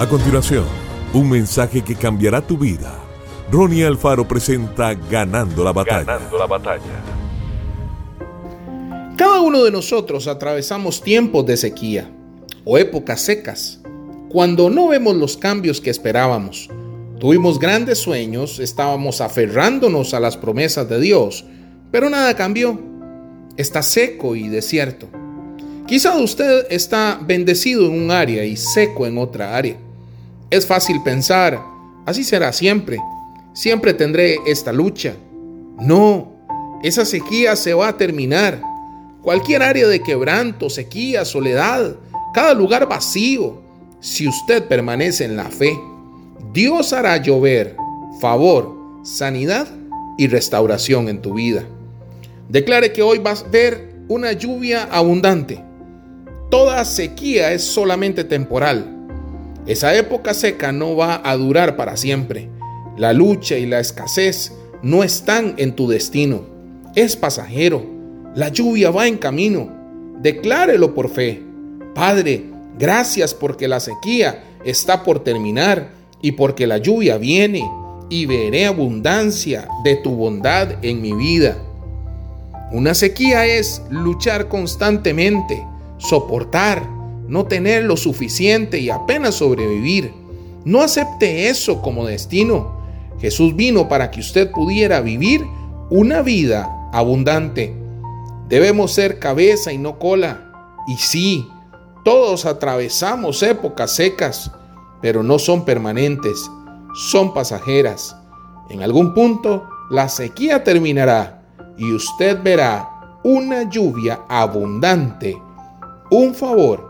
A continuación, un mensaje que cambiará tu vida. Ronnie Alfaro presenta Ganando la batalla. Ganando la batalla. Cada uno de nosotros atravesamos tiempos de sequía o épocas secas, cuando no vemos los cambios que esperábamos. Tuvimos grandes sueños, estábamos aferrándonos a las promesas de Dios, pero nada cambió. Está seco y desierto. Quizá usted está bendecido en un área y seco en otra área. Es fácil pensar, así será siempre. Siempre tendré esta lucha. No, esa sequía se va a terminar. Cualquier área de quebranto, sequía, soledad, cada lugar vacío, si usted permanece en la fe, Dios hará llover favor, sanidad y restauración en tu vida. Declare que hoy vas a ver una lluvia abundante. Toda sequía es solamente temporal. Esa época seca no va a durar para siempre. La lucha y la escasez no están en tu destino. Es pasajero. La lluvia va en camino. Declárelo por fe. Padre, gracias porque la sequía está por terminar y porque la lluvia viene y veré abundancia de tu bondad en mi vida. Una sequía es luchar constantemente, soportar, no tener lo suficiente y apenas sobrevivir. No acepte eso como destino. Jesús vino para que usted pudiera vivir una vida abundante. Debemos ser cabeza y no cola. Y sí, todos atravesamos épocas secas, pero no son permanentes, son pasajeras. En algún punto la sequía terminará y usted verá una lluvia abundante, un favor